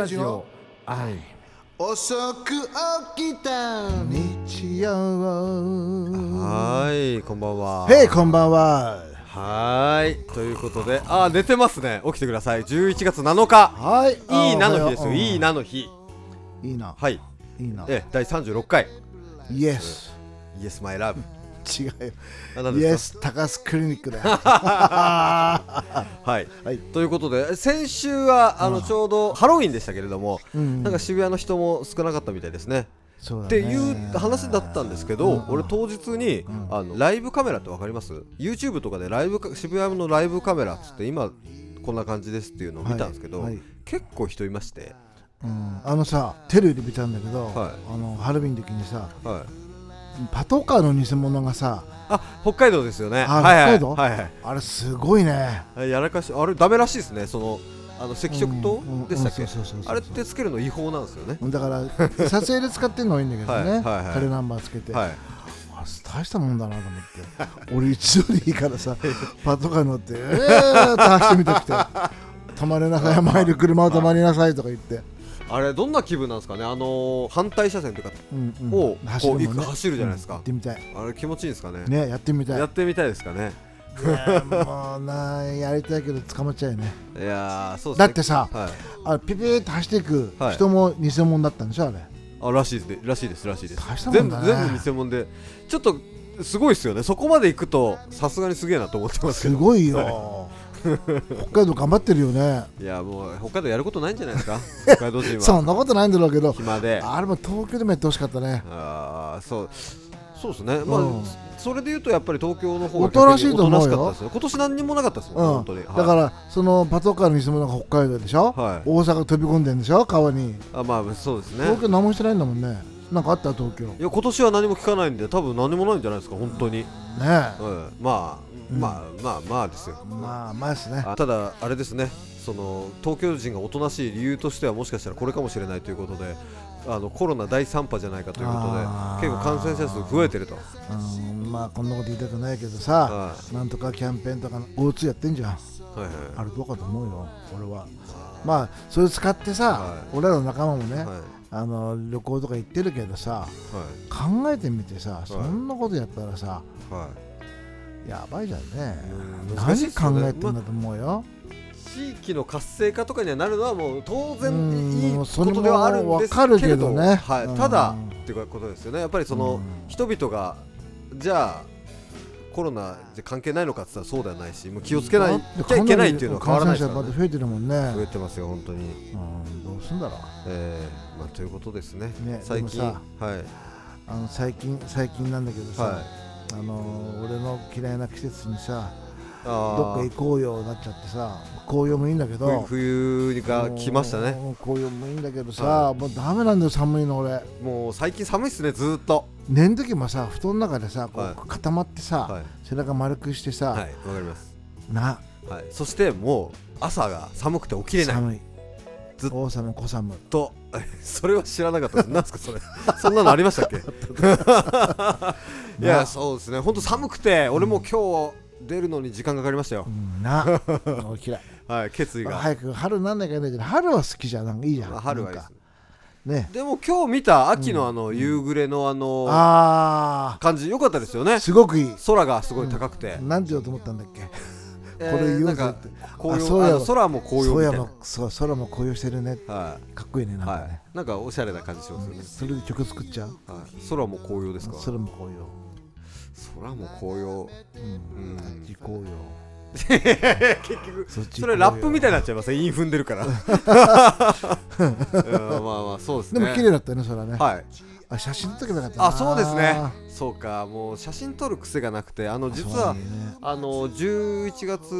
ラジオ。愛遅く起きた日曜。はいこんばんは。へいこんばんは。はーい。ということであー寝てますね。起きてください。11月7日。はい。いいなの日ですよ。うんいいなの日。いいな。はい。いいな。え第36回イエス Yes my love 違うよ。イエですス高須クリニックだ はい。はい。ということで先週はあのちょうどハロウィンでしたけれどもうん。なんか渋谷の人も少なかったみたいですね。っていう話だったんですけど、俺当日に、ん。あのライブカメラってわかります ?YouTube とかでライブか渋谷のライブカメラっつって今こんな感じですっていうのを見たんですけど、はい。はい結構人いまして、うん。あのさテレビで見たんだけどはい。あのハロウィンの時にさはい、パトカーの偽物がさあ北海道ですよね。あはいはい。北海道？はいはい。あれすごいね。あやらかしあれダメらしいですね。そのあの赤色灯？でしたっけ、あれってつけるの違法なんですよね。だから撮影で使ってるのはいいんだけどね。はいナンバーつけて。はい。あ大したもんだなと思って。俺一度でいいからさ パトカー乗ってえーって走ってみたくて。止まれなさい。前に車を止まりなさいとか言って、あれどんな気分なんですかね？あのー反対車線というかうんうん。をこう行く走るじゃないですか。うん。やってみたい。あれ気持ちいいんですかね？ねやってみたい。やってみたいですかね？もうなやりたいけど捕まっちゃうよね。いやーそうですね。だってさはい。あれピピーって走っていくはい。人も偽物だったんでしょあれ。あらしいですね。らしいですらしいです。全部全部偽物で。ちょっとすごいですよね。そこまで行くとさすがにすげえなと思ってますけど。すごいよ北海道頑張ってるよね。いやもう北海道やることないんじゃないですか？北海道人は。そんなことないんだろうけど。暇で。あれも東京でもやってほしかったね。ああそうそうですね。まあ、うん。それで言うとやっぱり東京の方がおとなしいと思うよ。今年何にもなかったですもん、うん。本当に、だからそのパトカーの偽物が北海道でしょ、はい。大阪飛び込んでんでしょ？川に。あまあそうですね。東京何もしてないんだもんね。なんかあった？東京。ねいや今年は何も聞かないんで多分何もないんじゃないですか本当に、え。うん、まあ、うんまあまあまあですよ。まあまあですね。あただあれですね。その東京人がおとなしい理由としてはもしかしたらこれかもしれないということであのコロナ第3波じゃないかということで結構感染者数増えてると、うんまあこんなこと言いたくないけどさはなんとかキャンペーンとか O2 やってんじゃん。いはいはい。あれどうかと思うよ俺は。まあそれ使ってさ、はい。俺らの仲間もね、はい。あの旅行とか行ってるけどさはい。考えてみてさそんなことやったらさ、はいやばいじゃんね。うん難何考えてんだと思うよ、地域の活性化とかにはなるのはもう当然うんいいことではあるんですけれどね。はい、うん。ただっていうことですよね。やっぱりその、うん。人々がじゃあコロナじゃ関係ないのかって言ったらそうではないしもう気をつけないきゃいけないっていうのは変わらないですから、ね、感染者また増えてるもんね。増えてますよ本当に、うん、どうすんだろう。えーまあ、ということですね。ね最近はい。あの最近最近なんだけどさ、はいあの俺の嫌いな季節にさあどっか行こうよなっちゃってさ紅葉もいいんだけど冬冬が来ましたね。紅葉もいいんだけどさ、はもうダメなんだよ寒いの俺。もう最近寒いっすねずーっと。寝ん時もさ布団の中でさこう、はい。固まってさ、はい。背中丸くしてさ、はいわかります。なはい。そしてもう朝が寒くて起きれない。寒いずっ王様小寒とそれは知らなかったです。なんですかそれ。そんなのありましたっけ？いやそうですね。本当寒くて俺も今日出るのに時間かかりましたよ。う、んな。嫌い。はい決意が、早く春なんなきゃいけないけど春は好きじゃんいいじゃん。まあ春はいいでね。でも今日見た秋のあの夕暮れのあのあ感じ良かったですよね。あすごくいい。空がすごい高くて、なんて言おうと思ったんだっけ？えーこれ言おうぜって。紅あそうや葉空も紅葉みたい空もそう空も紅葉してるね。なはかっこいいねなんい、はかね、い、なんかおしゃれな感じしますよね、それで曲作っちゃう？はい、空も紅葉ですか？空も紅葉。空も紅葉。うん。うん。あっち紅葉。結局それラップみたいになっちゃいますね。韻踏んでるから。うんまあまあそうですね。でも綺麗だったよねそれはね。はいあ写真撮けばよかったな。あそうですね。そうかもう写真撮る癖がなくてあの実はね。あの11月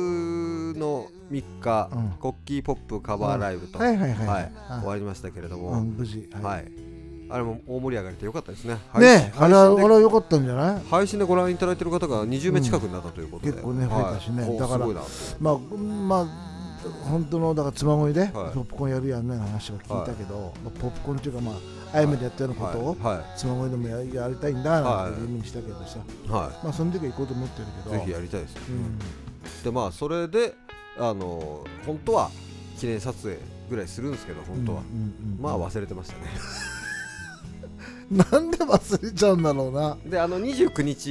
の3日、うん。コッキーポップカバーライブと、はいはいはいはい。あ。終わりましたけれども、うん無事。はい、あれも大盛り上がりでよかったですね。ねあれはあれ配信では良かったんじゃない？配信でご覧いただいている方が20名近くになったということで、うん結構ね増えたしね。はい。だからまあまあ本当のだから妻恋ではい。ポップコーンやるやんないの話は聞いたけど、まあポップコーンっていうかまあアイムでやったようなことをはい、は妻恋でもややりたいんだなんてはい。意味にしたけどさ、まあその時は行こうと思ってるけい、ど。ぜひやりたいです。よ。うんでまあそれであの本当は記念撮影ぐらいするんですけど本当は、うんうんうんまあ忘れてましたね。なんで忘れちゃうんだろうな。であの29日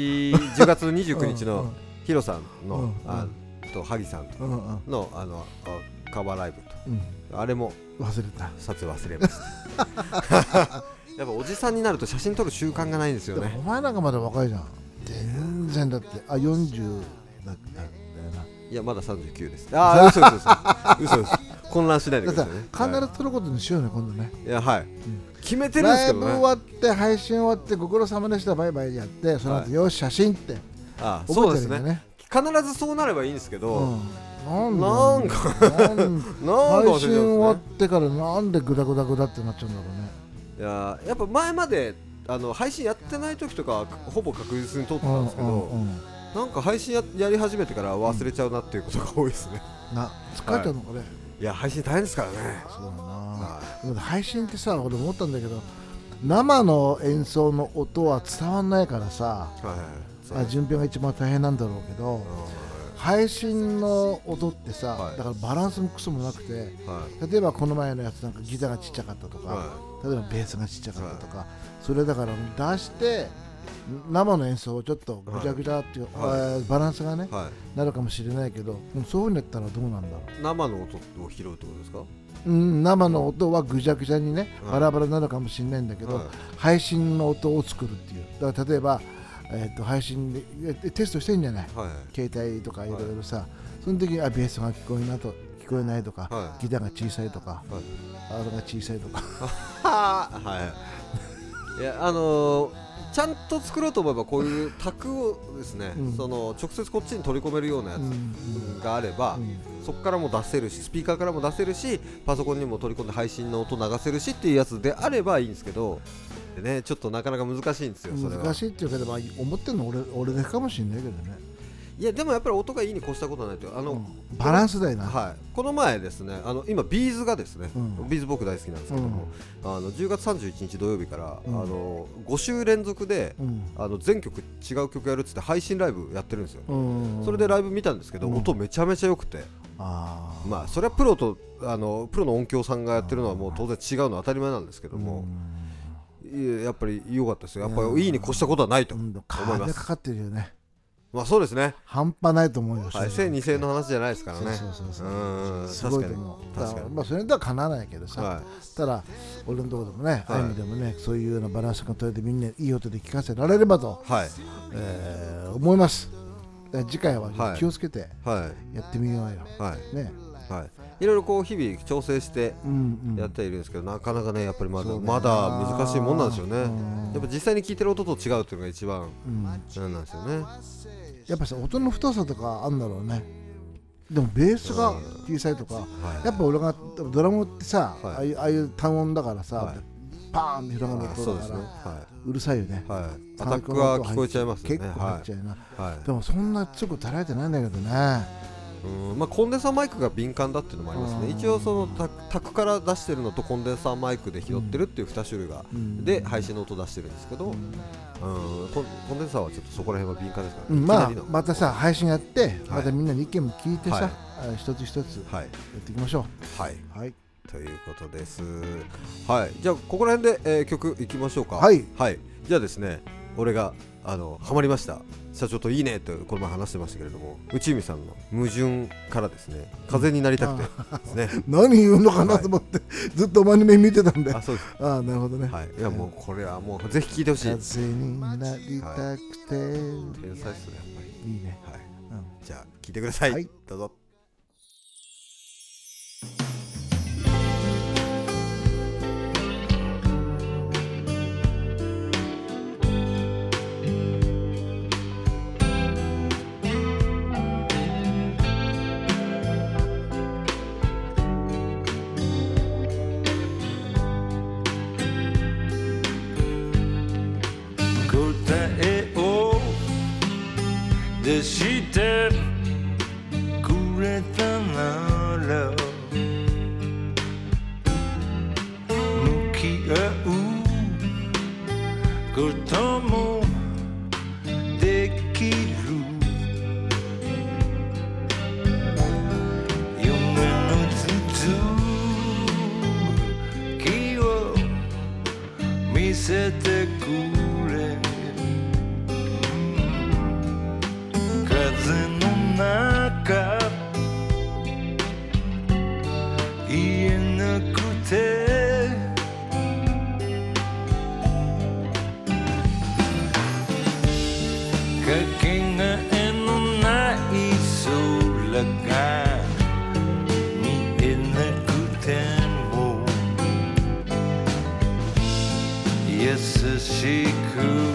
10月の29日のヒロさんの、うんあと萩さんとうんうん。のあのあカバーライブうん。とあれも忘れた。撮影忘れました。やっぱおじさんになると写真撮る習慣がないんですよね。お前なんかまだ若いじゃん。全然だって。あ40だだよな。いやまだ39です。ああ嘘嘘嘘。嘘嘘。混乱しないでだくださいね。必ず撮ることにしようね今度ね。いやはい、決めてるんですライブ終けどねわって配信終わってご苦労様でした。バイバイやってその後はい。よし写真って。ああそうですね必ずそうなればいいんですけど、うん。なんなんかかなんなんか配信終わってからなんでグダグダグダってなっちゃうんだろうね。いややっぱ前まであの配信やってない時とかはほぼ確実に撮ってたんですけど、うんうんうん。なんか配信ややり始めてから忘れちゃうなっていうことが多いですね、な疲れちゃうのかね、い、や配信大変ですからね。そうだな。はでも配信ってさ俺思ったんだけど生の演奏の音は伝わんないからさいはいはいそう。あ順平が一番大変なんだろうけど配信の音ってさ、はい。だからバランスもクソもなくてはい。例えばこの前のやつなんかギターがちっちゃかったとか、は例えばベースがちっちゃかったとか、それだから出して生の演奏をちょっとぐちゃぐちゃっていう、バランスがね、なるかもしれないけどそういうふうにやったらどうなんだろう。い生の音を拾うってことですか？うん、生の音はぐちゃぐちゃにね、はい。バラバラになるかもしれないんだけど、はい。配信の音を作るっていう。だから例えば、えー、と配信でえテストしてんじゃない？はい。携帯とかいろいろさ、その時にあベースが聞こえなと聞こえないとか、はい。ギターが小さいとか、はい。あれが小さいとか。は はい。いやあのーちゃんと作ろうと思えばこういう卓をですね、うん。その直接こっちに取り込めるようなやつうん。うんがあれば、うん。そこからも出せるしスピーカーからも出せるしパソコンにも取り込んで配信の音流せるしっていうやつであればいいんですけどでねちょっとなかなか難しいんですよそれは。難しいっていうかでも思ってるの俺俺だけかもしれないけどね、いやでもやっぱり音がいいに越したことはないというあの、うん。バランスだよな、はい、この前ですねあの今 B'z がですね、うん。 B'z 僕大好きなんですけども、あの10月31日土曜日から、うん。あの5週連続で、うん。あの全曲違う曲やるっつって配信ライブやってるんですよ、うんそれでライブ見たんですけど、うん。音めちゃめちゃ良くて。あー。まあそれはプロとあのプロの音響さんがやってるのはもう当然違うのは当たり前なんですけども、いややっぱり良かったですよ。やっぱりいいに越したことはないとうん、思います、金かかってるよね。まあそうですね、半端ないと思うよ、はい、正直。1000、2000円の話じゃないですからね。そうそうそうう。んすごい確かにと思う。確かに。だらまあそれではかなわないけどさ、はただ俺のところでもね、はい。ああいう意味でもね、そういうようなバランスが取れてみんないい音で聞かせられればと、いはい。えー思います。次回ははい。気をつけてはい。やってみようよ。はい。ね。はい、いろいろこう日々調整して。やってはいるんですけど、なかなかねやっぱりまだまだ難しいもんなんですよね。うん。やっぱ実際に聞いてる音と違うっていうのが一番うん。なんですよね。やっぱさ音の太さとかあんだろうね。でもベースが小さいとか、はい。やっぱ俺がドラムってさ、はい。ああいうああいう単音だからさ、はい。パーンって広がる音だから、はうるさいよね。い、。はい、アタックが聞こえちゃいますよね。結構入っちゃうな。はい、はい。でもそんな強く垂られてないんだけどね。うんまあ、コンデンサーマイクが敏感だっていうのもありますね。うん。一応そのタタクから出してるのとコンデンサーマイクで拾ってるっていう2種類が、うん。で配信の音出してるんですけど、うんコンデンサーはちょっとそこら辺は敏感ですから、うんまあまたさ配信やってまたみんなに意見も聞いてさ、はい。あ一つ一つやはい。っていきましょはい、う。はい。ということです。はい、じゃあここら辺で、えー曲いきましょうか。はい、じゃあですね、俺があのハマりました。社長といいねとこの前話してましたけれども、内海さんの矛盾からですね、風になりたくてですね。何言うのかなと思って、ずっと真面目に見てたんで。あ、そうです。ああなるほどね。はい、いやもうこれはもうぜひ聞いてほしい。風になりたくて、天才っすねやっぱり。いいね。はい。うんじゃあ聞いてください。はいどうぞ。Düşütüp kuretten alo Muki öğü Kurtomu dekiru Yumunu tutu Kiyo Misete kutu しく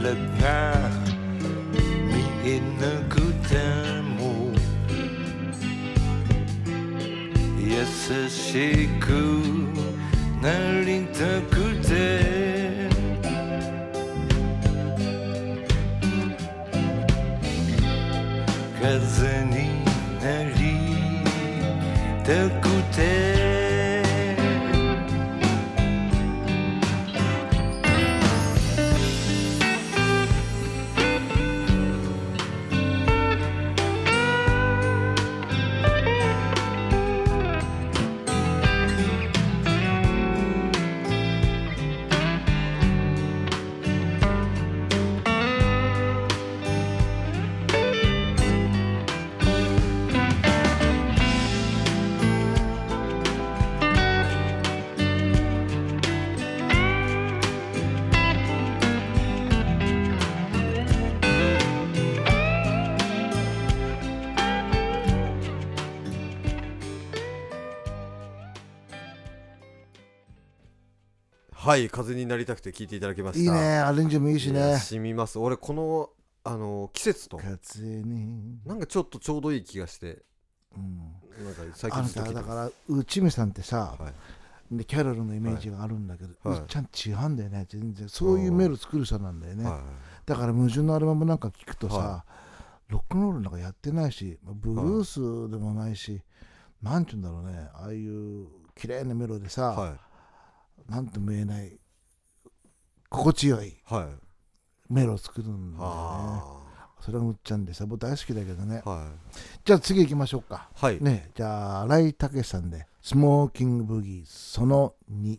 空が見えなくても優しはい風になりたくて聞いていただきました。いいねアレンジもいいしね。染みます。俺このあの季節と風に、なんかちょっとちょうどいい気がして。うん、なんか最近ずっと聞いてまさだから内海さんってさ、すはい。でキャロルのイメージがあるんだけど、はい。ちゃん違うんだよね全然。そういうメロ作る人なんだよね、はだから矛盾のアルバムなんか聞くとさ、はロックンロールなんかやってないしまあブルースでもないし、なんて言うんだろうね。ああいう綺麗なメロでさ、いはなんとも言えない心地よいいはい。メロを作るんだよね。あ。それがむっちゃんでさ僕大好きだけどね。あはい。じゃあ次行きましょうか。はい。ねじゃあ新井武さんで「スモーキングブギーその2」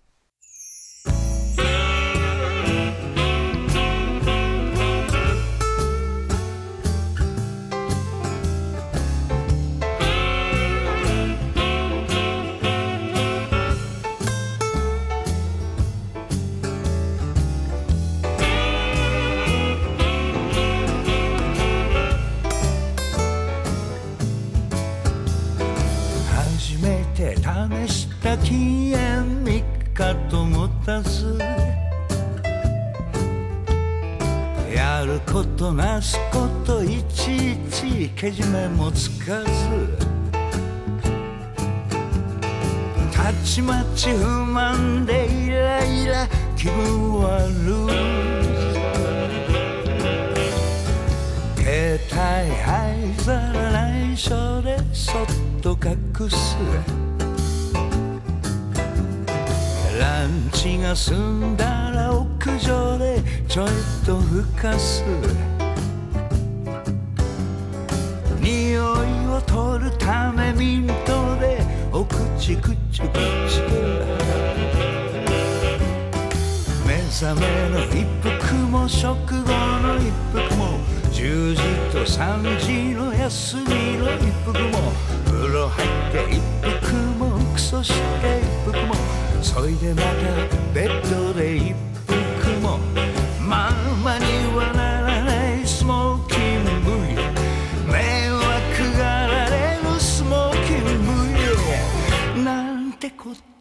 けじめもつかずたちまち不満でイライラ気分悪い携帯灰皿内緒でそっと隠す。ランチが済んだら屋上でちょいとふかす。取るためミントでお口くちゅくちゅ目覚めの一服も食後の一服も10時と3時の休みの一服も風呂入って一服もクソして一服もそいでまたベッドで一服もママに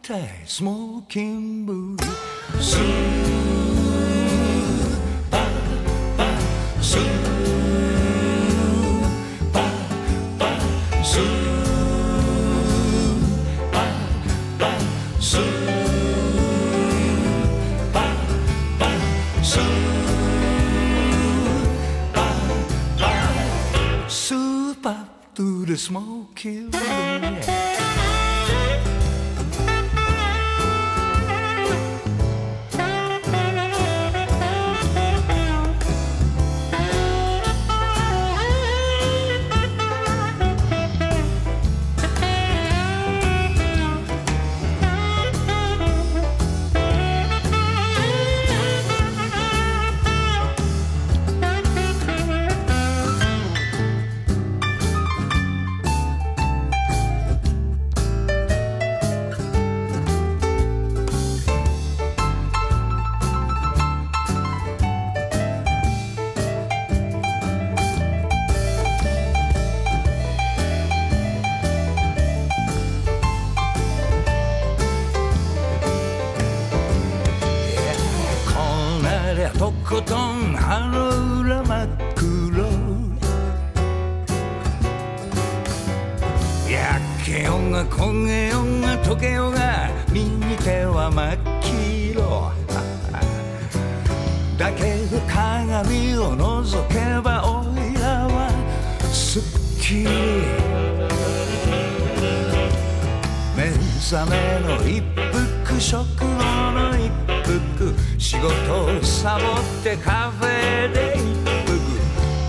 パースーパーパースーパー to the smoky room 焦げようが溶けようが右手は真っ黄色。だけど鏡を覗けばおいらはすっきり。目覚めの一服食後の一服。仕事をサボってカフェで一服。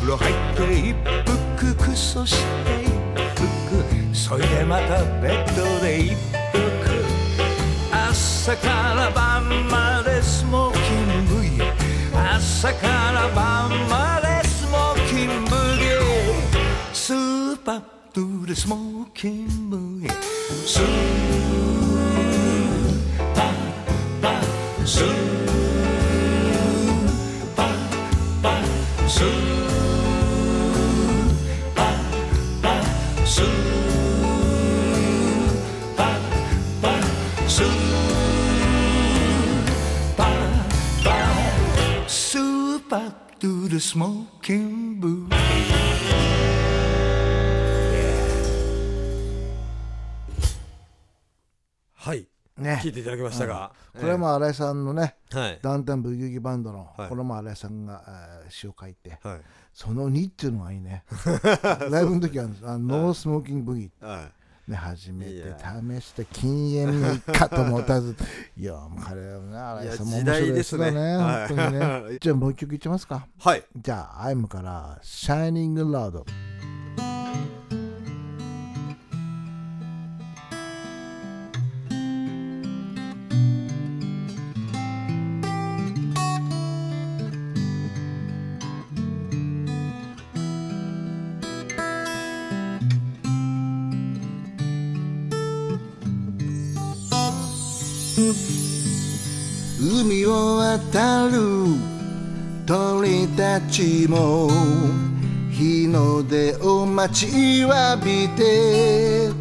風呂入って一服クソして一服そいでまたベッドで一服朝から晩までスモーキングイ朝から晩までスモーキングイスーパードゥでスモーキングイスーパーパースーパーパースー。パードゥでスモーキングはい。ね。聞いていただきましたが、これも新井さんのねはい。ダウンタウンブギウギバンドの、はい。これも新井さんが、えー詩を書いてはい。その2っていうのがいいね。ライブの時はあのノースモーキングブギはね初めて試して禁煙かともたず。いやもう彼はね新井さんも面白いですよねいや時代ですね。本当にね。じゃあもう一曲いっちゃいますか。い、はい、じゃあアイムから「シャイニングラード」渡る。鳥たちも日の出を待ちわびて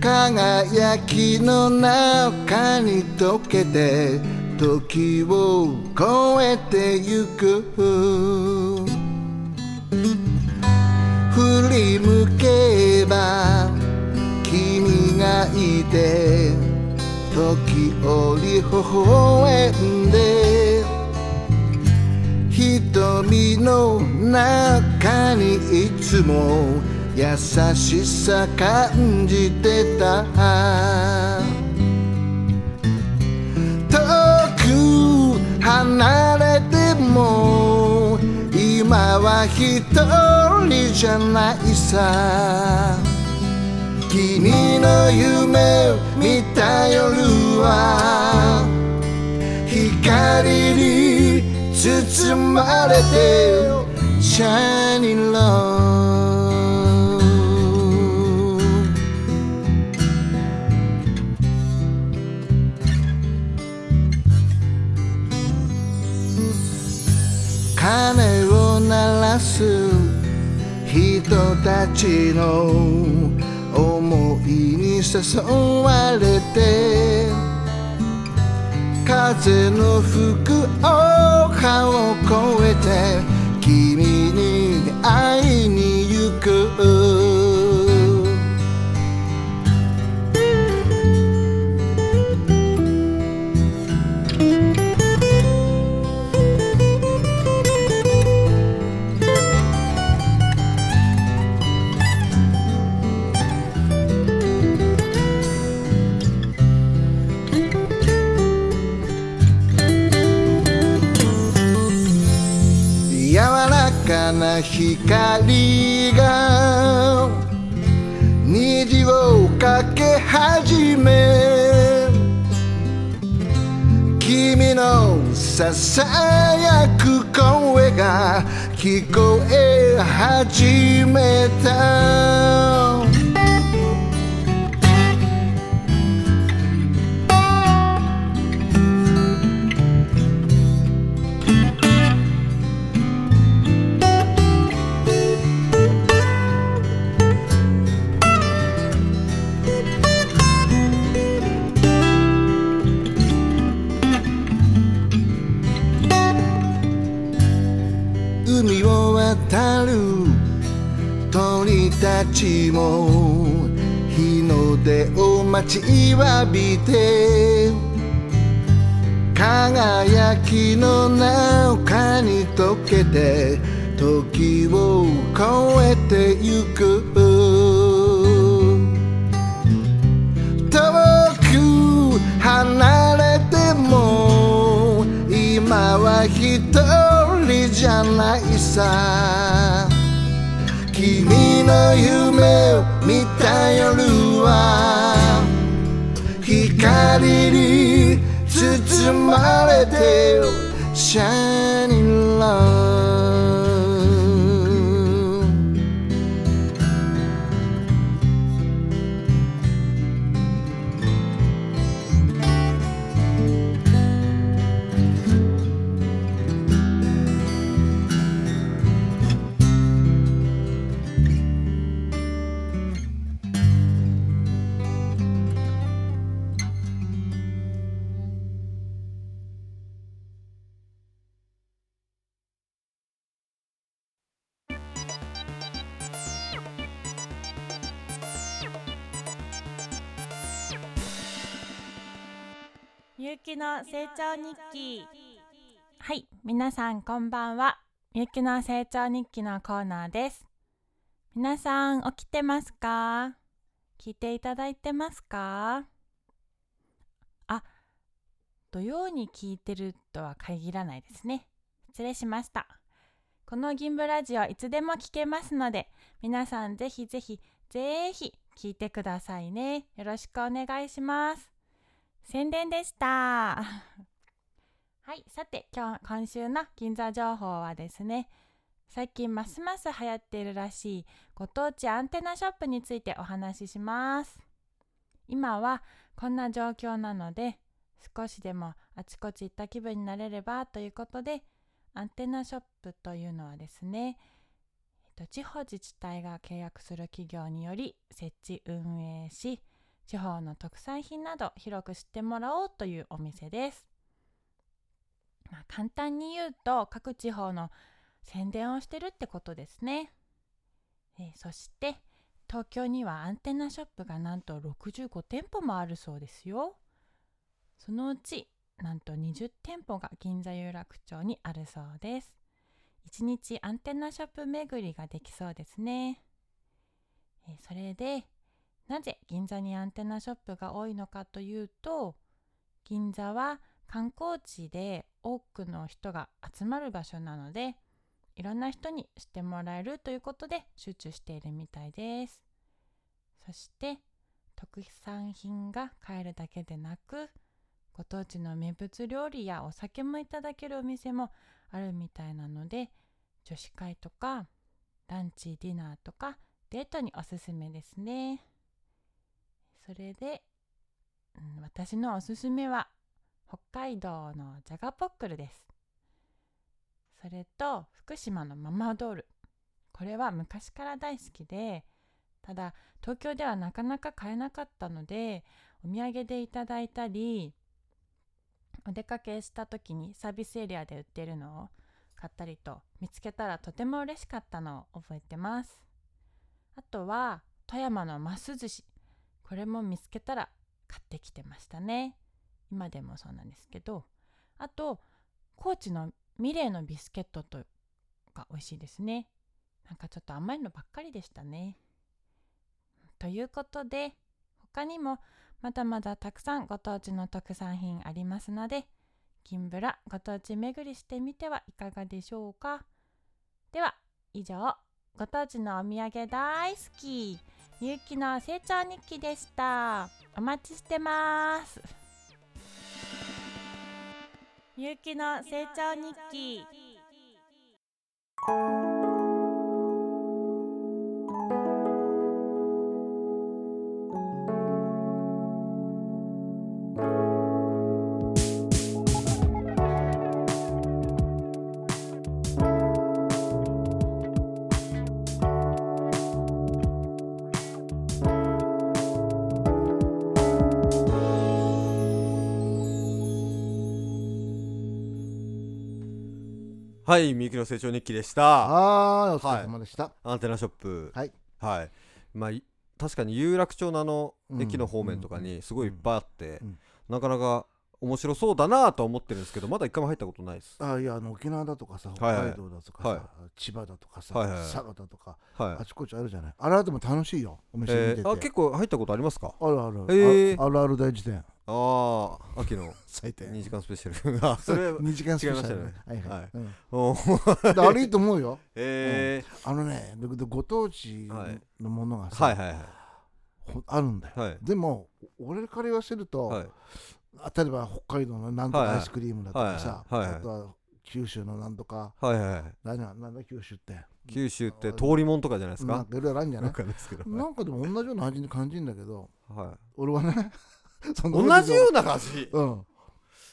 輝きの中に溶けて時を越えてゆく。振り向けば君がいて時折微笑んで瞳の中にいつも優しさ感じてた。遠く離れても今は一人じゃないさ。君の夢見た夜は光に包まれてシ shining love 鐘を鳴らす人たちの思いに誘われて風の吹く丘を越えて君に会いに光が虹をかけ始め。君のささやく声が聞こえ始めた。ちも日の出を待ちわびて輝きの中に溶けて時を越えてゆく。遠く離れても今は一人じゃないさ。君の夢を見た夜は光に包まれて Shining Love みゆきの成長日記。はい皆さんこんばんは。みゆきの成長日記のコーナーです。皆さん起きてますか？聞いていただいてますか？あ土曜に聞いてるとは限らないですね。失礼しました。この銀ブラジオいつでも聞けますので皆さんぜひぜひぜひ聞いてくださいね。よろしくお願いします。宣伝でした。はい、さて今日今週の銀座情報はですね、最近ますます流行っているらしいご当地アンテナショップについてお話しします。今はこんな状況なので、少しでもあちこち行った気分になれればということで、アンテナショップというのはですね、えっと地方自治体が契約する企業により設置運営し、地方の特産品など広く知ってもらおうというお店です。まあ、簡単に言うと各地方の宣伝をしてるってことですね。えそして東京にはアンテナショップがなんと65店舗もあるそうですよ。そのうちなんと20店舗が銀座有楽町にあるそうです。1日アンテナショップ巡りができそうですね。えそれでなぜ銀座にアンテナショップが多いのかというと銀座は観光地で多くの人が集まる場所なのでいろんな人に知ってもらえるということで集中しているみたいです。そして特産品が買えるだけでなくご当地の名物料理やお酒もいただけるお店もあるみたいなので女子会とかランチディナーとかデートにおすすめですね。それで、うん、私のおすすめは北海道のじゃがポックルです。それと福島のママドール。これは昔から大好きでただ東京ではなかなか買えなかったのでお土産でいただいたりお出かけした時にサービスエリアで売ってるのを買ったりと見つけたらとても嬉しかったのを覚えてます。あとは富山のます寿司。これも見つけたら買ってきてましたね。今でもそうなんですけど。あと高知のミレーのビスケットとが美味しいですね。なんかちょっと甘いのばっかりでしたね。ということで他にもまだまだたくさんご当地の特産品ありますので金ブラご当地巡りしてみてはいかがでしょうか。では以上ご当地のお土産大好き。ゆうきの成長日記でした。お待ちしてます。ゆうきの成長日記。はいみゆきの成長日記でした。はーいお疲れ様でした、アンテナショップ。はい。はい。まあい確かに有楽町のあのうん駅の方面とかにすごいいっぱいあって、うん。なかなか面白そうだなとは思ってるんですけどまだ一回も入ったことないです。あいやあの沖縄だとかさ北海道だとかさ、はい。千葉だとかさ、はいはいはい。佐賀だとかはい。あちこちあるじゃない。あれはでも楽しいよお店見てて、えー、あ結構入ったことありますか？あるある、へー。ああるある大辞典ああ秋の最低2時間スペシャル。あ それ2時間スペシャル。ね。はいはい、はい。うん。あれいいと思うよ。えあのねご当地はいのものがー、さ、はい。はいはいほあるんだよ、はい。でも俺から言わせると、はい。あ例えば北海道のなんとかアイスクリームだとかさ、はいはい。はいあとは九州のなんとか。はいはいなんだ九州って。九州って通りもんとかじゃないですか？なんかいろいろあるんじゃなわいなんかでも同じような味に感じるんだけど。は俺はね 同じような感じうん。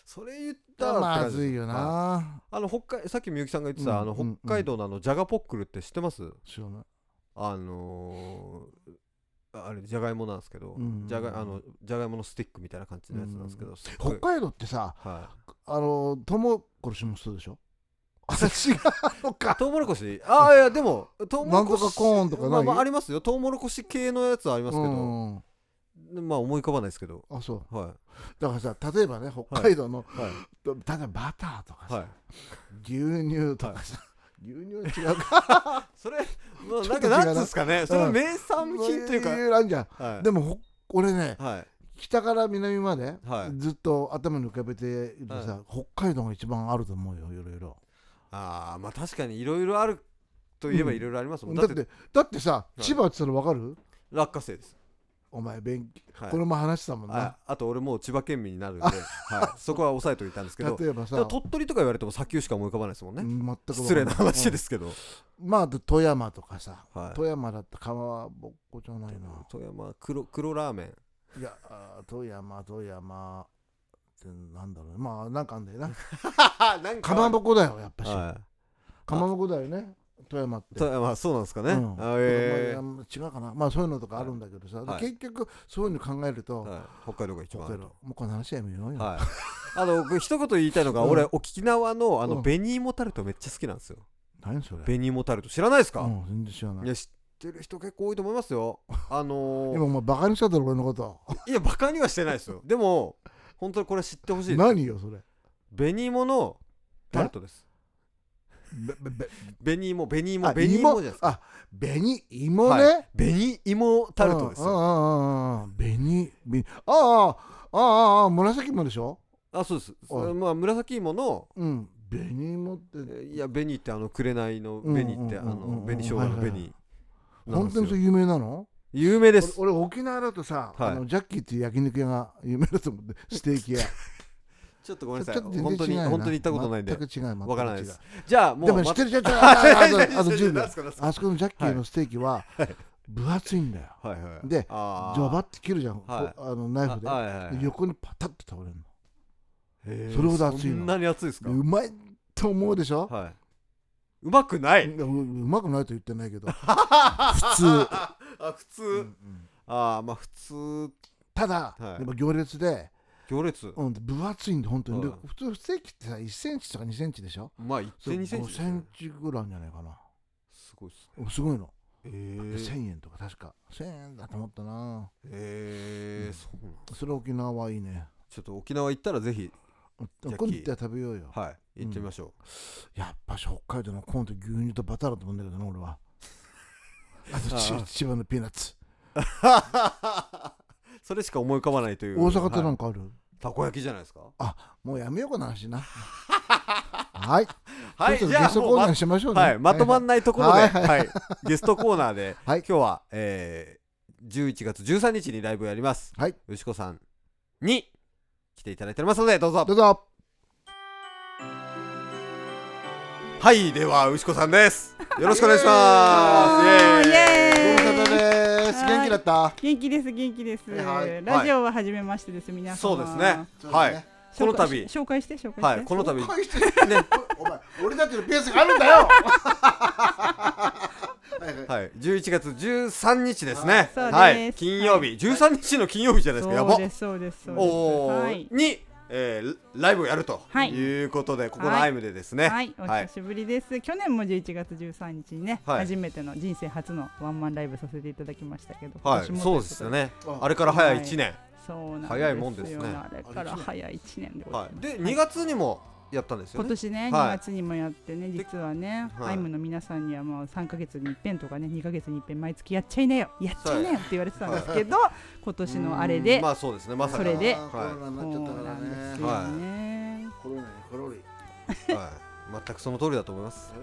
それ言ったらまずいよはいな。あの北海さっきみゆきさんが言ってた、あの北海道のあのジャガポックルって知ってます？知らない。あのーあれじゃがいもなんですけど、うんじゃがあのじゃがいものスティックみたいな感じのやつなんですけど、北海道ってさはあのトウモロコシもそうでしょ？あ 違うのい、か。トウモロコシ？ああいやでもトウモロコシコーンとかまあ、まあありますよ。トウモロコシ系のやつはありますけど、うんまあ思い浮かばないですけど。あそう。はだからさ例えばね北海道の、い。はい。例えばバターとかさ、はい。牛乳とかさ、牛乳は違うか。それ、まうななんかな。んつうんですかね。それは名産品というか、ろいろあるじゃん。はい。でもほ俺ねはい。北から南まで、はい。ずっと頭に浮かべているとさ、北海道が一番あると思うよいろいろ。ああまあ確かにいろいろあるといえばいろいろありますもん、だってだってさ、い。千葉って言ったら分かる？落花生です、お前勉強、はい。これも話したもんな、ああと俺もう千葉県民になるんで、はい、そこは押さえておいたんですけど例えばさ。鳥取とか言われても砂丘しか思い浮かばないですもんね、うん全く失礼な話ですけど、うん。まあ富山とかさ、はい。富山だったかまぼっこじゃないな。富山黒黒ラーメン。いや富山富山。ってなんだろうね。まあなんかあんだよな。かまぼこだよやっぱし、はかまぼこだよね富山って。い富山そうなんですかね、うん。あえまあ違うかな。まあそういうのとかあるんだけどさ、はい。結局そういうの考えると、はい、北海道が一番。もうこの話はやめようよ、はい。あの僕一言言いたいのが、うん。俺沖縄のあのうん。紅芋タルトめっちゃ好きなんですよ。何それ。紅芋タルト知らないですか、うん、全然知らない。いや知ってる人結構多いと思いますよ。あの 今お前バカにしただろ俺のこと。ー、いやバカにはしてないですよ。でも本当にこれ知ってほしいです。何よそれ。紅芋のタルトです紅芋紅芋あ紅芋？じゃないですか。あ紅芋ね、はい、紅芋タルトですよ。うんうんうんうん。紅紅ああああああ紫芋でしょ？あそうです。まあ紫芋のうん。紅芋って。えいや紅ってあの紅の紅ってあの紅生姜のはいはい本当にそれ有名なの？有名です。俺俺沖縄だとさ、はい。あのジャッキーっていう焼肉屋が有名だと思ってステーキ屋 ちょっとごめんなさい。本当に本当に行ったことないんで。全く違うわからないです。じゃあもうでも知ってるじゃんあとああと あと何10秒あそこのジャッキーのステーキは分厚いんだよ。はいはいでジョバって切るじゃん。あのナイフで。横にパタッと倒れるへーそれほど熱いの。そんなに熱いですか？うまいと思うでしょ？はい。うまくない？うまくないと言ってないけど。普通。あ普通、ああまあ普通。ただはい。でも行列で行列、うん分厚いんで本当に。ではい普通ステーキってさ1センチとか2センチでしょ？まあ1それセン2センチ5センチぐらいじゃないかな。すごいっすおすごいの？え。1000円とか確か。1000円だと思ったな。へえうん。そうなんそれ沖縄はいいね。ちょっと沖縄行ったらぜひ今度行ったら食べようよ。はい行ってみましょやっぱし北海道のコーンと牛乳とバターだと思うんだけどな俺は。あとちああ。千葉のピーナッツ。う、それしか思い浮かばないという。大阪ってなはいんかある？たこ焼きじゃないですか？もうやめようこの話な。はい。はいそろそろゲストコーナーにしましょうね。はい、まとまんないところで、ははい。いゲストコーナーで、はい。今日は、えー、11月13日にライブをやります。はい。牛子さんに来ていただいておりますので、どうぞ。どうぞ。はい、では牛子さんです。よろしくお願いします。イエーイです。元気だった？元気です元気です、はいラジオは初めましてです皆さんそうですね。はい。この度、紹介して紹介して、はい、この度、ね、お前俺たちのペースがあるんだよ。はい。はいはい、11月13日ですね。そうです。はい、金曜日、13日の金曜日じゃないですか。やば。そう。ですそうですそうです。おー。はい。に、えーライブをやるとはいいうことで、ここのアイムでですね。はい、おはい久しぶりです。去年も11月13日にね、はい初めての人生初のワンマンライブさせていただきましたけど、はい、そうですよね。ああれから早い1年。そうなんですよ早いもんですねあれから早い1年でございはい。ます。で、はい2月にもやったんですよね。今年ね、はい2月にもやってね、で実はね、はいアイムの皆さんにはもう3ヶ月に一遍とかね、2ヶ月に一遍毎月やっちゃいなよ、やっちゃいなよって言われてたんですけど、今年のあれで、まあそうですね。まさか。それであーコロナになっちゃったからねよね。コロナにコロリはい。全くその通りだと思います。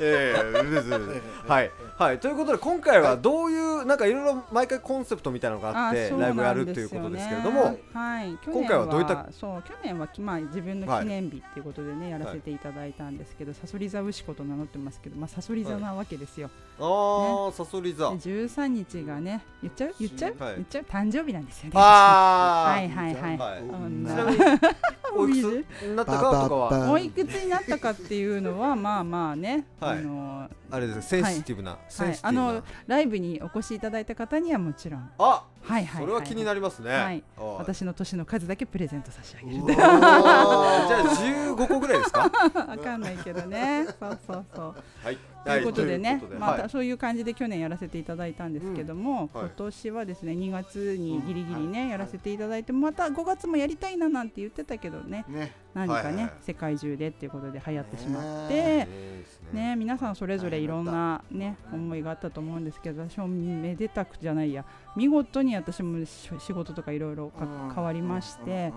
ええですですはいはいということで今回はどういうなんかいろいろ毎回コンセプトみたいなのがあってライブやるということですけれねども、はい、去今回はどういったそう去年はきまあ自分の記念日っていうことでね、やらせていただいたんですけど、さそり座牛子と名乗ってますけど、まあさそり座なわけですよ。ああさそり座。で13日がね、言っちゃう？言っちゃう、はい。言っちゃう？誕生日なんですよね。あ はいはいはい。おいくつ？になったかとかは？おいくつになったかっていうのはまあまあね、はい。あのあれですセンシティブなセンシティブな。あのライブにお越しいただいた方にはもちろん、あはいはい、はい、それは気になりますね。はい。私の年の数だけプレゼント差し上げる。じゃあ 15個ぐらいですか？わかんないけどね。そうそうそう。はいということでねといまはい。たそういう感じで去年やらせていただいたんですけども、うん。はい。今年はですね2月にギリギリねやらせていただいてまた5月もやりたいななんて言ってたけどね。ね。何かね、はいはいはい。世界中でっていうことで流行ってしまって。ね。ね、皆さんそれぞれいろんな、ね、思いがあったと思うんですけど私もめでたくじゃないや。見事に私もし仕事とかいろいろか変わりまして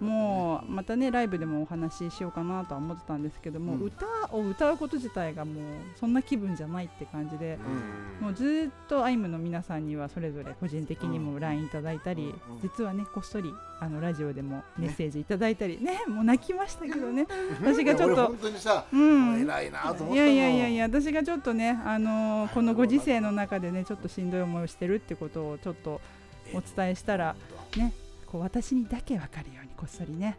もうまたねライブでもお話ししようかなとは思ってたんですけども、うん。歌を歌うこと自体がもうそんな気分じゃないって感じで、うん。もうずーっとアイムの皆さんにはそれぞれ個人的にも LINE いただいたり、うん実はねこっそりあのラジオでもメッセージいただいたりねもう泣きましたけどね。私がちょっと俺本。当にさうん。偉いなと思ったいやいやいやいや私がちょっとね、あのーこのご時世の中でねちょっとしんどい思いをしてるってことをちょっとお伝えしたらねこう私にだけ分かるようにこっそりね。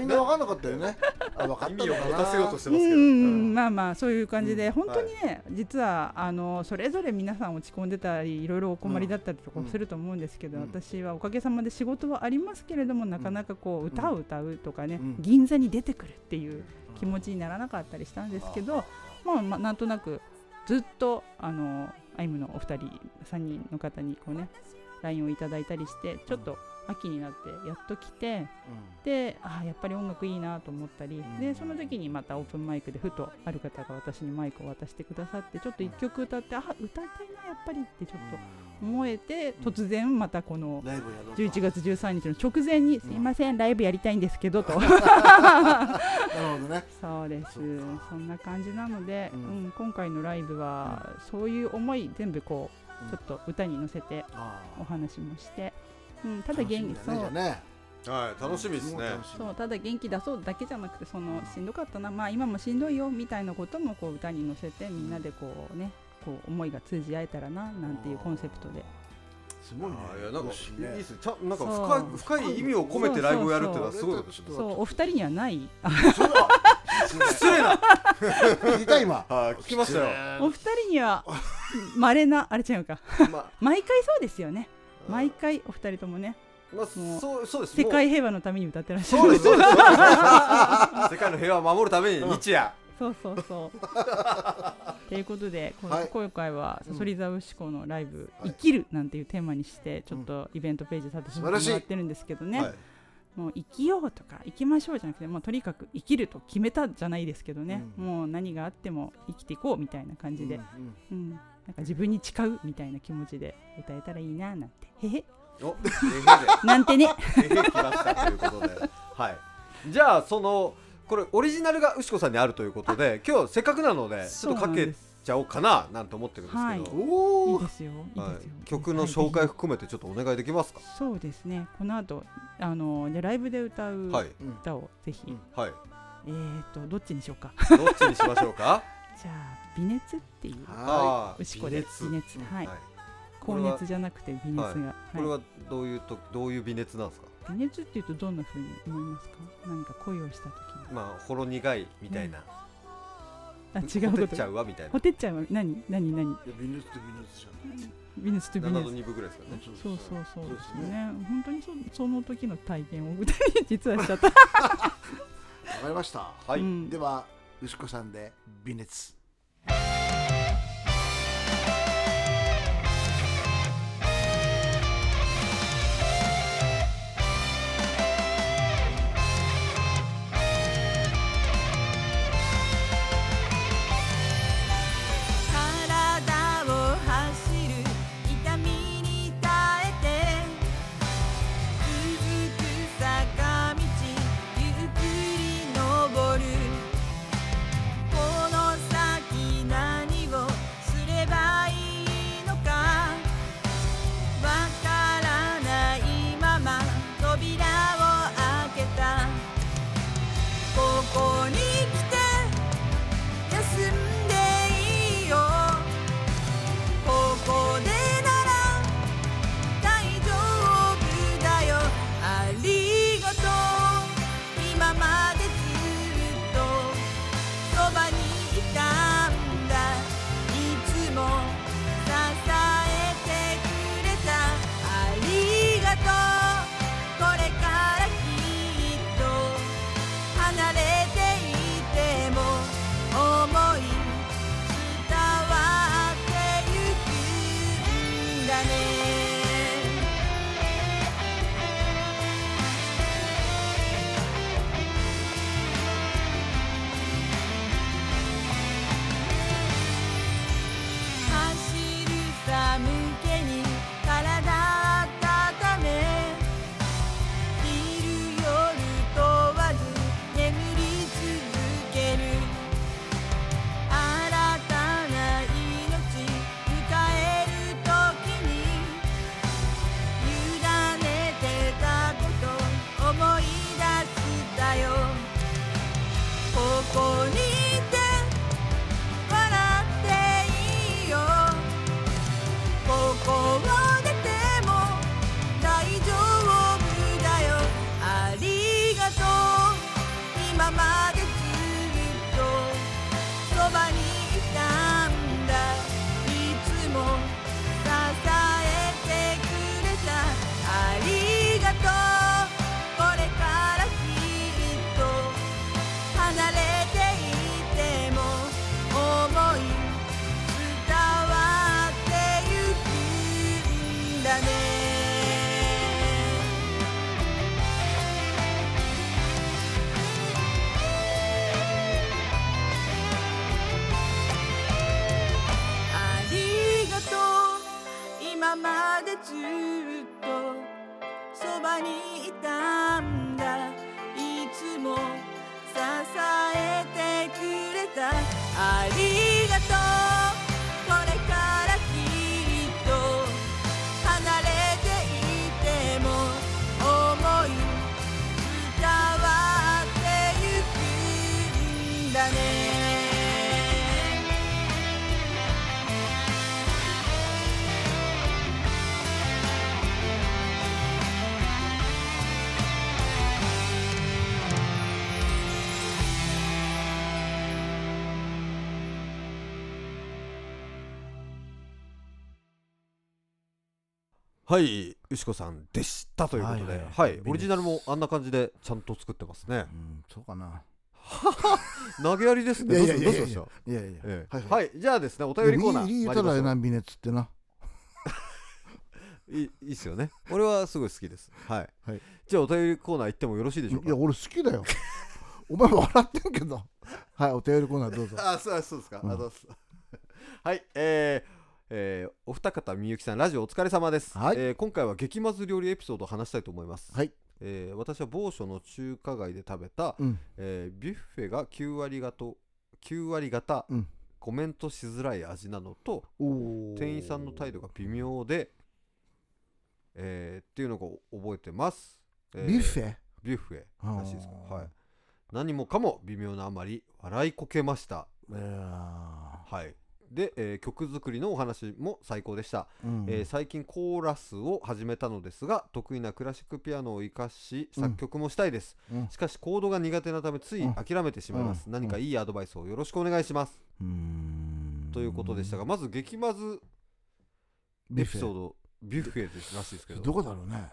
みんな分かんなかったよね。あ分かったの意味をかな持たせようとしてうんますけど。うんまあまあそういう感じで、うん。本当にね、実はあのそれぞれ皆さん落ち込んでたりいろいろお困りだったりとかすると思うんですけど、うん。私はおかげさまで仕事はありますけれどもなかなかこう歌を歌うとかね、うん。銀座に出てくるっていう気持ちにならなかったりしたんですけど、まあ、まあなんとなくずっとあのアイムのお二人3人の方にこうね LINE をいただいたりしてちょっと秋になってやっと来てであーやっぱり音楽いいなと思ったり、ん。でその時にまたオープンマイクでふとある方が私にマイクを渡してくださってちょっと1曲歌ってあ歌いたいなやっぱりってちょっと思えて突然またこのライブやろうと。11月13日の直前に「すいませんライブやりたいんですけど」と。なるほどね。そうです。そんな感じなので、ううんん今回のライブはそういう思い全部こうちょっと歌に乗せてあお話もしてうん、ただ元気、そう。ね。はい楽しみですね。そうただ元気出そうだけじゃなくてそのしんどかったなまあ今もしんどいよみたいなこともこう歌に乗せてみんなでこうねこう思いが通じ合えたらななんていうコンセプトで。すごいね。いやなんかいいですちゃんなんか深い深い意味を込めてライブをやるっていうのはすごいことですねそうお二人にはない。失礼な。聞いた今。はい聞きましたよ。お二人には稀なあれ違うか。まあ。毎回そうですよね毎回お二人ともねまあもうそうそうです。世界も平和のために歌ってらっしゃる世界の平和を守るために日夜。そうそうそう。ということで、こはい。今回はそり座牛子のライブ「はい。生きる」なんていうテーマにしてちょっとイベントページさせてもらってるんですけどね、はいもう生きようとか生きましょうじゃなくてもうとにかく生きると決めたじゃないですけどね、うん。もう何があっても生きていこうみたいな感じで、うんうんなんか自分に誓うみたいな気持ちで歌えたらいいななんて。へへ。お。なんてね。でへ。へ来ましたということで。はい。じゃあそのこれオリジナルが牛子さんにあるということで今日せっかくなのでちょっとかけちゃおうかななんて思ってるんですけど、はい。おおいいですよ。い。いはいですよ、曲の紹介含めてちょっとお願いできますか？そうですね。この後あのでライブで歌うはい。歌をぜひ、うん。はい。えーとどっちにしようか？どっちにしましょうか？じゃあ微熱っていう牛子で微熱。微熱。はい、はい。高熱じゃなくて微熱が、はい。これはどういうとどういう微熱なんですか？微熱っていうとどんな風に思いますか？何か恋をした時に。まあほろ苦いみたいな、あ違うこと。ほてっちゃうわみたいな。ほてっちゃうわ。何？何？何？いや微熱って微熱じゃない。微熱と微7度熱2分ぐらいですかねそうそうそう。そうでですすねね本当にそその時の体験を歌に実はしちゃった、わかりました。はい、うん。では牛子さんで微熱はい牛子さんでしたということで、はいはい。はいオリジナルもあんな感じでちゃんと作ってますね。うんそうかな。投げやりですね。どうしましたいやいや。ええ。はいはい、じゃあですねお便りコーナーいいたらえなビネっつってな。いいいいっすよね。俺はすごい好きです。はい、はい。じゃあお便りコーナー行ってもよろしいでしょうか？いや俺好きだよ。お前笑ってんけど。はいお便りコーナーどうぞ。あそうそうですか、うん。あどうぞはいえーえーお二方みゆきさんラジオお疲れ様です、はい。えー今回は激まず料理エピソードを話したいと思います、はい。えー私は某所の中華街で食べた、うん。えービュッフェが9割方9割方、うん。コメントしづらい味なのと店員さんの態度が微妙で、えーっていうのが覚えてます、えービュッフェ？ビュッフェらしいです。かはい。何もかも微妙なあまり笑いこけました。はいで、えー曲作りのお話も最高でした、ーうん。えー最近コーラスを始めたのですが得意なクラシックピアノを生かしうん作曲もしたいです、うん。しかしコードが苦手なためついうん。諦めてしまいます、うん。何かいいアドバイスをよろしくお願いします、ということでしたがまず激まずエピソードビュッフェですらしいですけど。どこだろうね。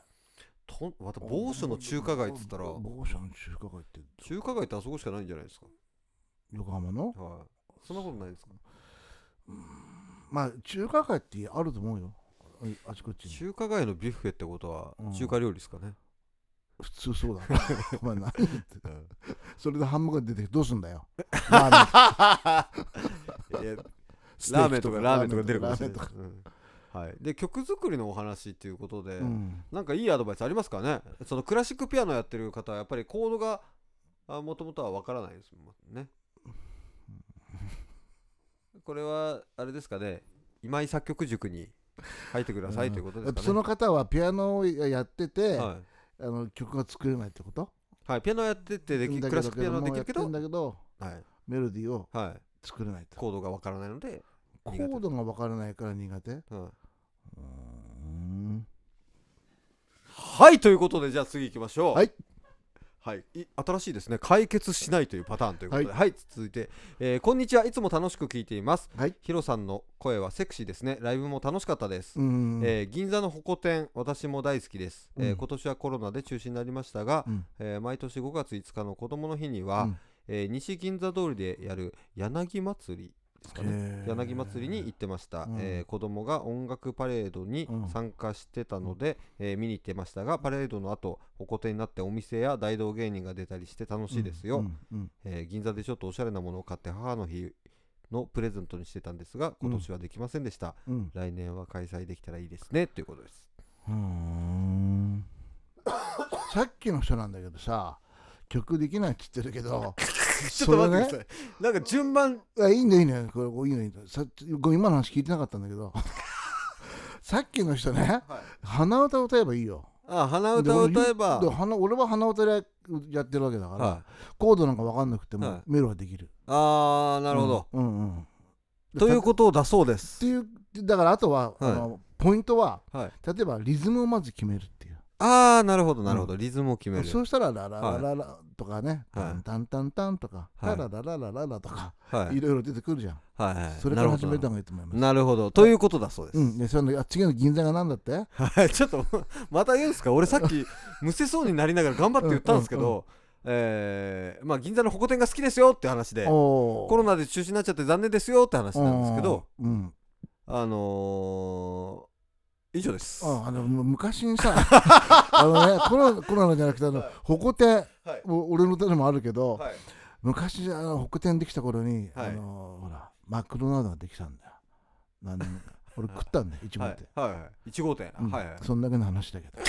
とまた某所の中華街っつったら某所の中華街って中華街ってあそこしかないんじゃないですか？横浜の？はい。そんなことないですか？まあ中華街ってあると思うよ。ああちこちに。中華街のビュッフェってことはうん。中華料理ですかね、普通そうだ。お前何言ってそれでハンバーガー出てきてどうすんだよ。ラーメンいやステーキラーメンとか。ラーメンとか出るかもしれないラーメンとか。うん。はい、で曲作りのお話っていうことで、うん。なんかいいアドバイスありますかね？そのクラシックピアノやってる方はやっぱりコードがもともとはわからないですもんねこれはあれですかね。今井作曲塾に入ってくださいということですかね、その方はピアノをやってて、はあの曲が作れないってこと？い、はい、ピアノやっててできクラシックピアノできるけどだけどはい。メロディーをはい、作れないと。コードがわからないのでコードが分からないから苦手？うはい。ーん。はい。ということでじゃあ次行きましょう。はい、はい、い新しいですね。解決しないというパターンということで。はい、続いて、えーこんにちは。いつも楽しく聞いています。はい。ヒロさんの声はセクシーですね。ライブも楽しかったです、えー銀座のホコ天私も大好きです、えーうん今年はコロナで中止になりましたが、うん。えー毎年5月5日の子供の日には、うん。えー西銀座通りでやる柳祭りですかね。柳祭りに行ってました、うん。えー子供が音楽パレードにうん。参加してたので、えー見に行ってましたがパレードの後おこてになってお店や大道芸人が出たりして楽しいですよ、うんうんえー銀座でちょっとおしゃれなものを買って母の日のプレゼントにしてたんですが今年はできませんでした、うん。来年は開催できたらいいですね。ということです。うーん。さっきの人なんだけどさ曲できないって言ってるけど ちょっと待ってください、なんか順番。いやいいんだいいんだよ。これいいのいいのさご今の話聞いてなかったんだけど。さっきの人ね、鼻歌歌えばいいよ。あ鼻歌を歌えば。俺は鼻歌でやってるわけだから、はい。コードなんか分かんなくても、はい。メロはできる。あーなるほど、うんうんうん。というとことだそうです。っていうだからあとは、はい。あのポイントははい。例えばリズムをまず決めるっていうああなるほどなるほど、リズムを決める。そうしたらラララララとかね、はい。タンタンタンとか、はい。ラララララララとか、はい。いろいろ出てくるじゃん。はいはい。それから始めた方がいいと思います。なるほど。ということだそうです、うん、でそのあ次の銀座が何だって？はい。ちょっとまた言うんですか？俺さっきむせそうになりながら頑張って言ったんですけど、うんうえーまあ銀座のホコ天が好きですよって話でおコロナで中止になっちゃって残念ですよって話なんですけどうん、あのー、以上です。ああのむ昔にさ あのねコロコロナじゃなくてあのホコ天、はい。お俺の歌でもあるけど、はい。昔あのホコ天できた頃に、はい。あのほらマクドナルドができたんだよ。何年か俺食ったんだよ一はい。番で、はいはい。1号店、うん。はいはい。そんだけの話だけど。い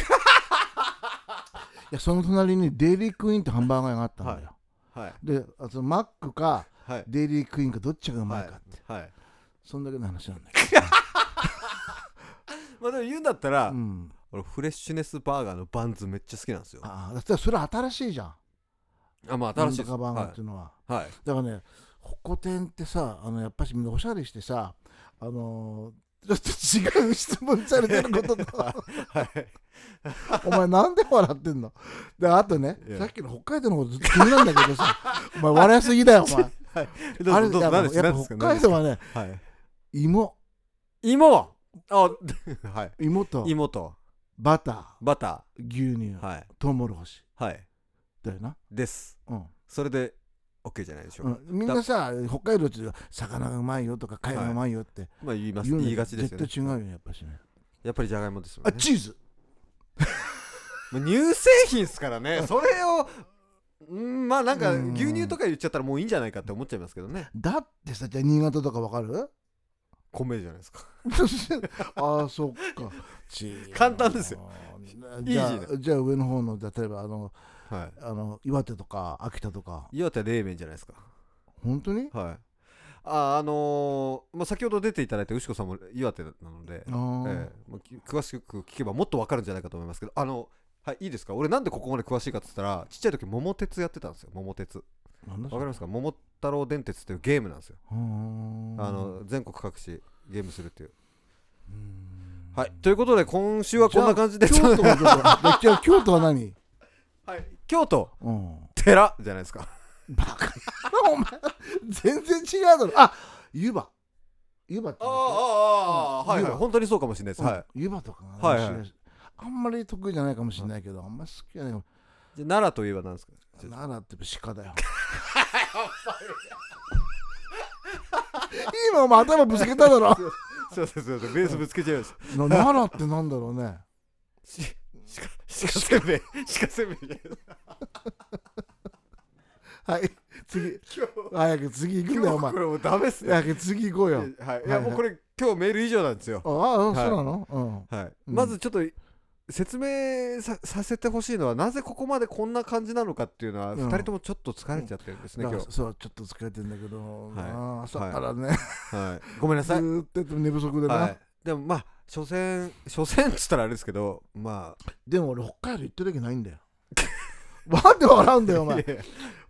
やその隣にデイリークイーンってハンバーガー屋があったんだよ、はい。であそのマックかはい。デイリークイーンかどっちがうまいかって、はい、はい、そんだけの話なんだけ まあでも言うんだったら、ど、うん、俺フレッシュネスバーガーのバンズめっちゃ好きなんですよ。あああだってそれ新しいじゃん。まあ新しいです。なんとかバーガーっはい。ていうのは、はい。だからねホコ天ってさあのやっぱしみんなおしゃれしてさあのーちょっと違う質問されてることと。はい。お前なんで笑ってんの？であとねいや。さっきの北海道のことずっと気になるんだけどさ お前笑いすぎだよお前。どうぞどうぞ。あれやっぱ何ですか？やっぱ北海道はねはい。芋。芋！おあ はい。芋と芋とバタバター。牛乳。ーはい。トウモロコシ。はい。だよな。です。うん。それで OK じゃないでしょうか、うん、みんなさ北海道って魚がうまいよとか貝がうまいよって。まあ言います。言いがちですよね。絶対違うよやっぱしね。やっぱりじゃがいもですもんね。あチーズ。まあ乳製品っすからね。それをうんまあなんかうん。牛乳とか言っちゃったらもういいんじゃないかって思っちゃいますけどね。だってさじゃあ新潟とかわかる？米じゃないですか。ああそっか。簡単ですよ。じゃあじゃあ上の方の例えばあのはあの岩手とか秋田とか。い岩手は冷麺じゃないですか。本当に？はい。ああのーまあ、先ほど出ていただいた牛子さんも岩手なので、ええまあき詳しく聞けばもっとわかるんじゃないかと思いますけどあのはいいいですか？俺なんでここまで詳しいかって言ったらちっちゃい時桃鉄やってたんですよ桃鉄。わかりますか？桃太郎電鉄っていうゲームなんですよ。あの全国各地ゲームするっていう。うん。はい。ということで今週はこんな感じで京都はどこじゃあ京都は何？はい、京都。うん。寺？じゃないですか。バカ。お前全然違うだろ。あ湯葉。湯葉ってああああはいはい。湯葉。本当にそうかもしれないです、うん。はい。湯葉とかがねはいはい。あんまり得意じゃないかもしれないけどあんまり好きじゃないかも。じゃあ奈良といえば何ですか？奈良って鹿だよ 今お前頭ぶつけただろ。すいませんすいませんベースぶつけちゃいました。な奈良ってなんだろうね。し鹿鹿せんべい。鹿せんべいじゃない。ですかはい。次。今日。早く次行くんだよお前。今日これもうダメっすね。早く次行こうよ。はい、やもうこれ今日メール以上なんですよ。ああ、はい。そうなの？うん。まずちょっと説明ささせてほしいのはなぜここまでこんな感じなのかっていうのはうん。2人ともちょっと疲れちゃってるんですね、だから今日。そうちょっと疲れてんだけど、はい。朝はい。からね、はい。ごめんなずさい。ーっと寝不足でな、はい、でもまあ所詮所詮っつったらあれですけどまあ。でも俺北海道行ってる時ないんだよ。なんで笑うんだよお前。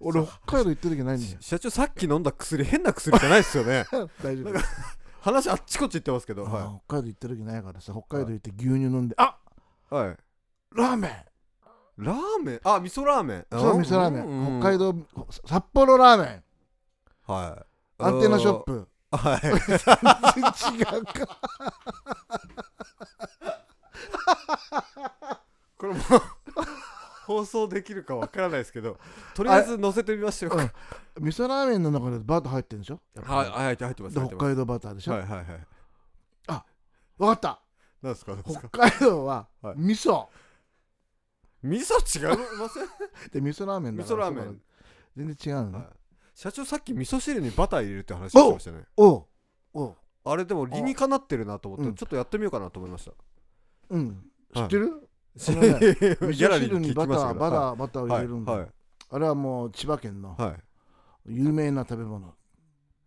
俺北海道行ってる時ないんだよ。社長さっき飲んだ薬変な薬じゃないですよね。大丈夫。話あっちこっち行ってますけどあはあ北海道行ってる時ないからさ北海道行って牛乳飲んであい、はい、ラーメン。ラーメン？あ味噌ラーメン。そう味噌ラーメン、うん。北海道札幌ラーメン。はい。アンテナショップ。はい。全然違うか。これもう放送できるかわからないですけどとりあえず載せてみましょうか。うん。味噌ラーメンの中でバター入ってるんでしょ？はいはい入ってますで入ってます。北海道バターでしょ、はいはいはい。分かった何ですか何ですか？北海道ははい。味噌、味噌違いません？で味噌ラーメンだから味噌ラーメン。そうだ全然違うのね、はい。社長さっき味噌汁にバター入れるって話してましたね。おう。おう。あれでも理にかなってるなと思ってうん。ちょっとやってみようかなと思いました。うん。知はい。ってる、ギのね味ャ噌汁にバターバターバターを入れるんだ、はいはい。あれはもう千葉県のはい。有名な食べ物。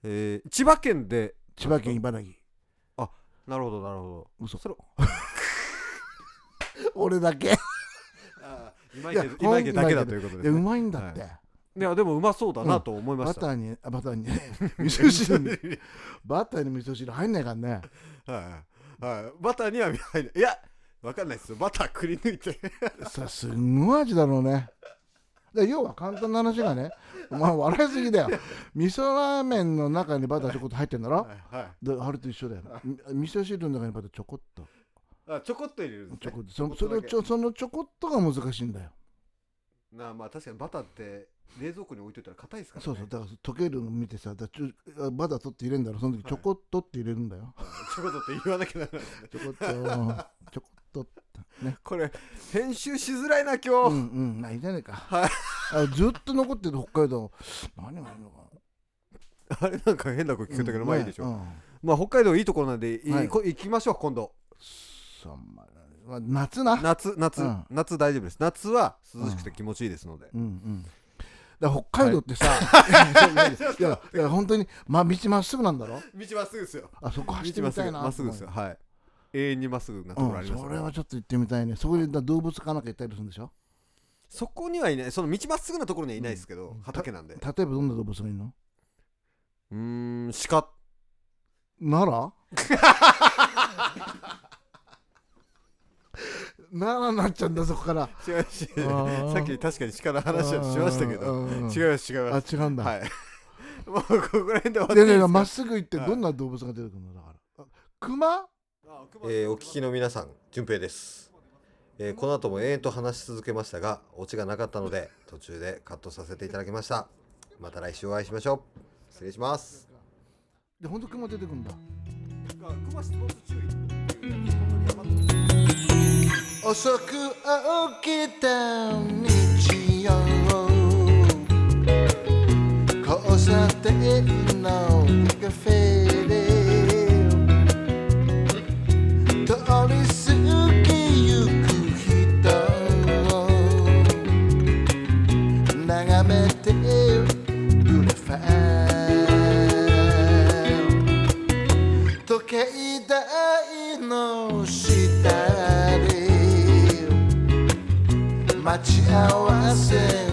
えー千葉県で千葉県茨城なるほどなるほど。嘘。それ 俺だけ。今いや池今池だけだということいやうですねまいんだって、はい。いやでもうまそうだなと思いました。バターにあバターに 味噌汁に。バターに味噌汁入んないからね。はいはい。バターには入る。いやわかんないですよ。バターくり抜いて。さすんごい味だろうねで要は簡単な話がね お前笑いすぎだよ。味噌ラーメンの中にバターちょこっと入ってんだろ？はいはい。であれと一緒だよ。み味噌汁の中にバターちょこっと。あちょこっと入れるんですね。ちょこっと。そそちょこっとだけ。のちょそのちょこっとが難しいんだよ。なあまあ確かにバターって冷蔵庫に置いといたら硬いですからね。そうそう。だから溶けるの見てさだちょあバター取って入れるんだろ。その時ちょこっとって入れるんだよ、ちょこっとって言わなきゃならないね。ちょこっと。うん。ちょこっとこれ編集しづらいな今日、うんうん。まあいいじゃねえか、はい。あずっと残ってる北海道。何がいいのかあれなんか変な声聞こえたけど、うんまあいいでしょ。う、ねうん。まあ北海道いいところなんで、いはい。こ行きましょう今度。そうま夏な。夏夏、うん。夏大丈夫です。夏は涼しくて気持ちいいですので、うん。うんだ北海道ってさ、い、や いや本当に、まあ、道まっすぐなんだろ？道まっすぐですよ。あそこ走ってみたいな。まっすぐですよ。はい永遠にまっすぐなところありますうん、それはちょっと行ってみたいね。そこでだ動物かなんか行ったりするんでしょ？そこにはいない。その道まっすぐなところにはいないですけど、うん。畑なんで。例えばどんな動物がいるの？うーん鹿。奈良？奈良になっちゃうんだそこから。違う違さっき確かに鹿の話はしましたけど。うん違います違います。あ違うんだ、はい。もうここら辺で終わってまっすぐ行ってはいどんな動物が出てくるのだから。あ熊？えーお聞きの皆さん順平です、えーこの後も延々と話し続けましたがオチがなかったので途中でカットさせていただきました。また来週お会いしましょう。失礼します。で本当熊出てくんだ。遅く起きた日曜交差点のカフェン時計台の下で待ち合わせ